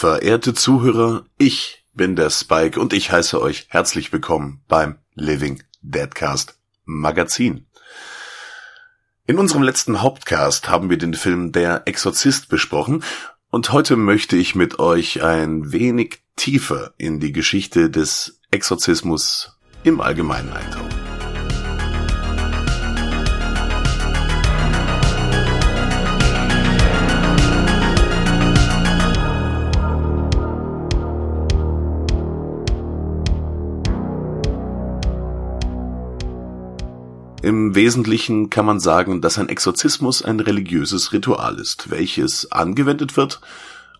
Verehrte Zuhörer, ich bin der Spike und ich heiße euch herzlich willkommen beim Living Deadcast Magazin. In unserem letzten Hauptcast haben wir den Film Der Exorzist besprochen und heute möchte ich mit euch ein wenig tiefer in die Geschichte des Exorzismus im Allgemeinen eintauchen. Im Wesentlichen kann man sagen, dass ein Exorzismus ein religiöses Ritual ist, welches angewendet wird,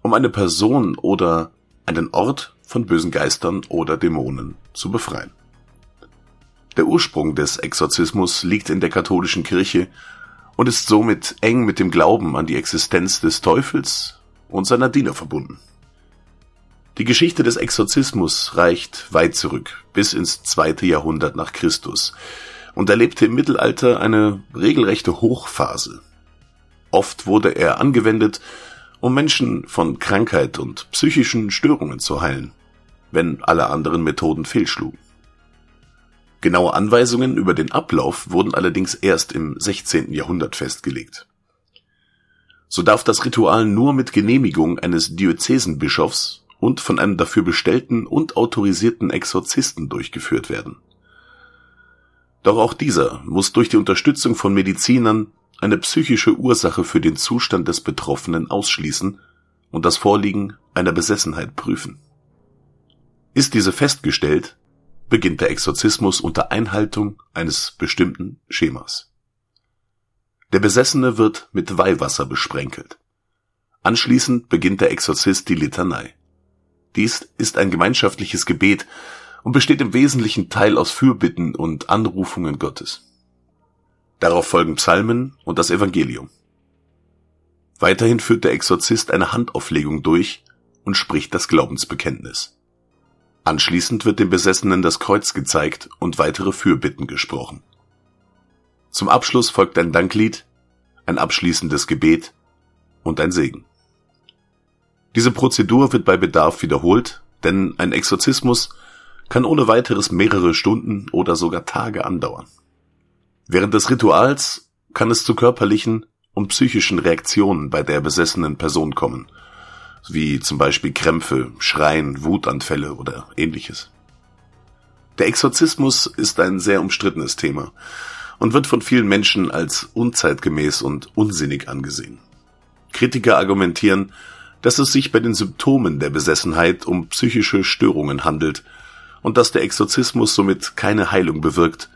um eine Person oder einen Ort von bösen Geistern oder Dämonen zu befreien. Der Ursprung des Exorzismus liegt in der katholischen Kirche und ist somit eng mit dem Glauben an die Existenz des Teufels und seiner Diener verbunden. Die Geschichte des Exorzismus reicht weit zurück, bis ins zweite Jahrhundert nach Christus, und erlebte im Mittelalter eine regelrechte Hochphase. Oft wurde er angewendet, um Menschen von Krankheit und psychischen Störungen zu heilen, wenn alle anderen Methoden fehlschlugen. Genaue Anweisungen über den Ablauf wurden allerdings erst im 16. Jahrhundert festgelegt. So darf das Ritual nur mit Genehmigung eines Diözesenbischofs und von einem dafür bestellten und autorisierten Exorzisten durchgeführt werden. Doch auch dieser muss durch die Unterstützung von Medizinern eine psychische Ursache für den Zustand des Betroffenen ausschließen und das Vorliegen einer Besessenheit prüfen. Ist diese festgestellt, beginnt der Exorzismus unter Einhaltung eines bestimmten Schemas. Der Besessene wird mit Weihwasser besprenkelt. Anschließend beginnt der Exorzist die Litanei. Dies ist ein gemeinschaftliches Gebet, und besteht im wesentlichen Teil aus Fürbitten und Anrufungen Gottes. Darauf folgen Psalmen und das Evangelium. Weiterhin führt der Exorzist eine Handauflegung durch und spricht das Glaubensbekenntnis. Anschließend wird dem Besessenen das Kreuz gezeigt und weitere Fürbitten gesprochen. Zum Abschluss folgt ein Danklied, ein abschließendes Gebet und ein Segen. Diese Prozedur wird bei Bedarf wiederholt, denn ein Exorzismus kann ohne weiteres mehrere Stunden oder sogar Tage andauern. Während des Rituals kann es zu körperlichen und psychischen Reaktionen bei der besessenen Person kommen, wie zum Beispiel Krämpfe, Schreien, Wutanfälle oder ähnliches. Der Exorzismus ist ein sehr umstrittenes Thema und wird von vielen Menschen als unzeitgemäß und unsinnig angesehen. Kritiker argumentieren, dass es sich bei den Symptomen der Besessenheit um psychische Störungen handelt und dass der Exorzismus somit keine Heilung bewirkt,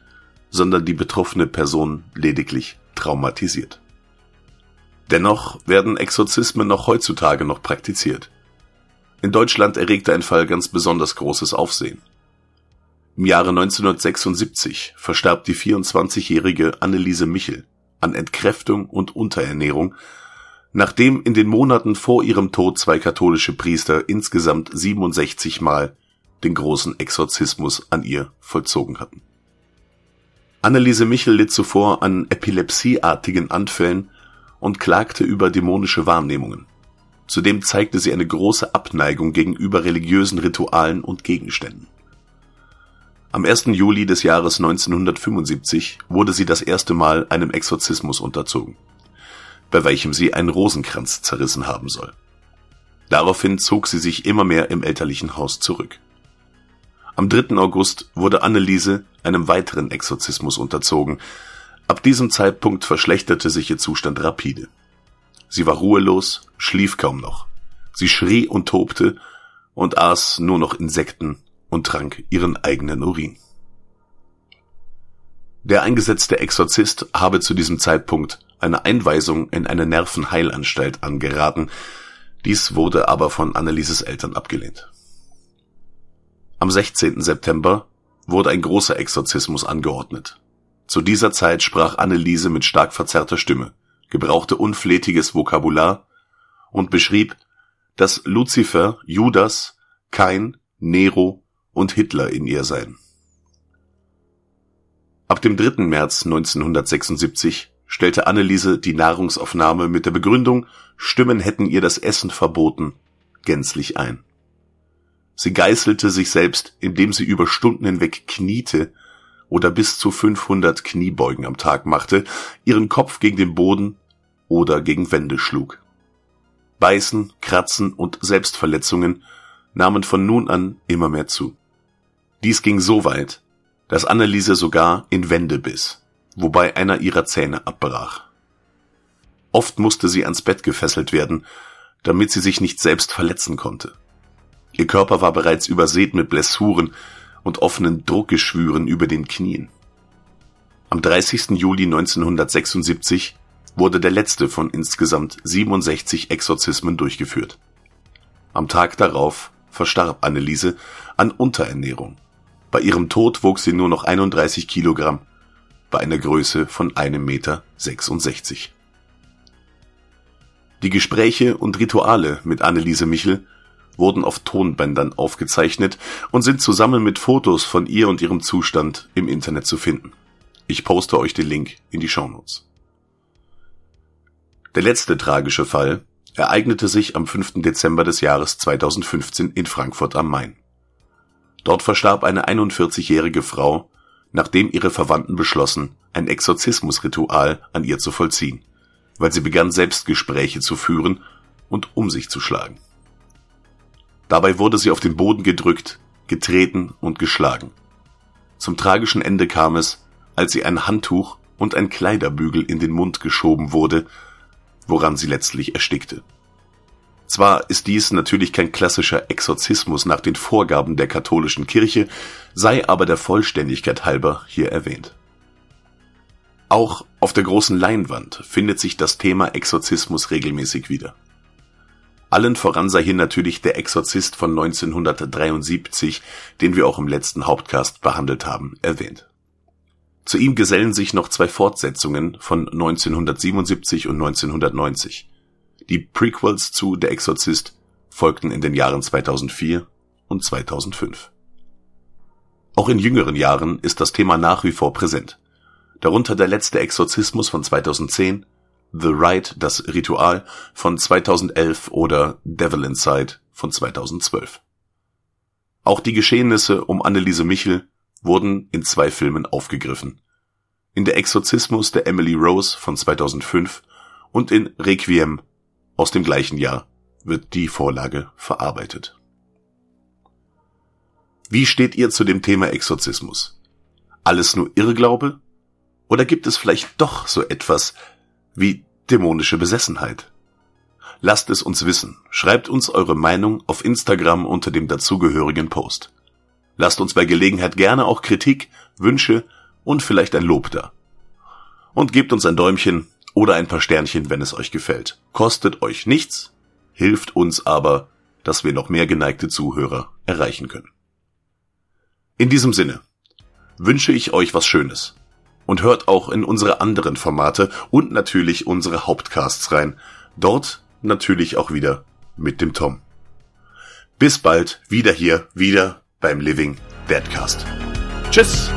sondern die betroffene Person lediglich traumatisiert. Dennoch werden Exorzismen noch heutzutage noch praktiziert. In Deutschland erregte ein Fall ganz besonders großes Aufsehen. Im Jahre 1976 verstarb die 24-jährige Anneliese Michel an Entkräftung und Unterernährung, nachdem in den Monaten vor ihrem Tod zwei katholische Priester insgesamt 67 Mal den großen Exorzismus an ihr vollzogen hatten. Anneliese Michel litt zuvor an epilepsieartigen Anfällen und klagte über dämonische Wahrnehmungen. Zudem zeigte sie eine große Abneigung gegenüber religiösen Ritualen und Gegenständen. Am 1. Juli des Jahres 1975 wurde sie das erste Mal einem Exorzismus unterzogen, bei welchem sie einen Rosenkranz zerrissen haben soll. Daraufhin zog sie sich immer mehr im elterlichen Haus zurück. Am 3. August wurde Anneliese einem weiteren Exorzismus unterzogen. Ab diesem Zeitpunkt verschlechterte sich ihr Zustand rapide. Sie war ruhelos, schlief kaum noch. Sie schrie und tobte und aß nur noch Insekten und trank ihren eigenen Urin. Der eingesetzte Exorzist habe zu diesem Zeitpunkt eine Einweisung in eine Nervenheilanstalt angeraten. Dies wurde aber von Annelieses Eltern abgelehnt. Am 16. September wurde ein großer Exorzismus angeordnet. Zu dieser Zeit sprach Anneliese mit stark verzerrter Stimme, gebrauchte unflätiges Vokabular und beschrieb, dass Luzifer, Judas, Kain, Nero und Hitler in ihr seien. Ab dem 3. März 1976 stellte Anneliese die Nahrungsaufnahme mit der Begründung, Stimmen hätten ihr das Essen verboten, gänzlich ein. Sie geißelte sich selbst, indem sie über Stunden hinweg kniete oder bis zu 500 Kniebeugen am Tag machte, ihren Kopf gegen den Boden oder gegen Wände schlug. Beißen, Kratzen und Selbstverletzungen nahmen von nun an immer mehr zu. Dies ging so weit, dass Anneliese sogar in Wände biss, wobei einer ihrer Zähne abbrach. Oft musste sie ans Bett gefesselt werden, damit sie sich nicht selbst verletzen konnte. Ihr Körper war bereits übersät mit Blessuren und offenen Druckgeschwüren über den Knien. Am 30. Juli 1976 wurde der letzte von insgesamt 67 Exorzismen durchgeführt. Am Tag darauf verstarb Anneliese an Unterernährung. Bei ihrem Tod wog sie nur noch 31 Kilogramm bei einer Größe von einem Meter. 66. Die Gespräche und Rituale mit Anneliese Michel wurden auf Tonbändern aufgezeichnet und sind zusammen mit Fotos von ihr und ihrem Zustand im Internet zu finden. Ich poste euch den Link in die Shownotes. Der letzte tragische Fall ereignete sich am 5. Dezember des Jahres 2015 in Frankfurt am Main. Dort verstarb eine 41-jährige Frau, nachdem ihre Verwandten beschlossen, ein Exorzismusritual an ihr zu vollziehen, weil sie begann Selbstgespräche zu führen und um sich zu schlagen. Dabei wurde sie auf den Boden gedrückt, getreten und geschlagen. Zum tragischen Ende kam es, als sie ein Handtuch und ein Kleiderbügel in den Mund geschoben wurde, woran sie letztlich erstickte. Zwar ist dies natürlich kein klassischer Exorzismus nach den Vorgaben der katholischen Kirche, sei aber der Vollständigkeit halber hier erwähnt. Auch auf der großen Leinwand findet sich das Thema Exorzismus regelmäßig wieder. Allen voran sei hier natürlich der Exorzist von 1973, den wir auch im letzten Hauptcast behandelt haben, erwähnt. Zu ihm gesellen sich noch zwei Fortsetzungen von 1977 und 1990. Die Prequels zu Der Exorzist folgten in den Jahren 2004 und 2005. Auch in jüngeren Jahren ist das Thema nach wie vor präsent. Darunter der letzte Exorzismus von 2010 The Rite, das Ritual von 2011 oder Devil Inside von 2012. Auch die Geschehnisse um Anneliese Michel wurden in zwei Filmen aufgegriffen. In Der Exorzismus der Emily Rose von 2005 und in Requiem aus dem gleichen Jahr wird die Vorlage verarbeitet. Wie steht ihr zu dem Thema Exorzismus? Alles nur Irrglaube? Oder gibt es vielleicht doch so etwas wie dämonische Besessenheit? Lasst es uns wissen. Schreibt uns eure Meinung auf Instagram unter dem dazugehörigen Post. Lasst uns bei Gelegenheit gerne auch Kritik, Wünsche und vielleicht ein Lob da. Und gebt uns ein Däumchen oder ein paar Sternchen, wenn es euch gefällt. Kostet euch nichts, hilft uns aber, dass wir noch mehr geneigte Zuhörer erreichen können. In diesem Sinne wünsche ich euch was Schönes und hört auch in unsere anderen Formate und natürlich unsere Hauptcasts rein. Dort natürlich auch wieder mit dem Tom. Bis bald, wieder hier, wieder beim Living Deadcast. Tschüss!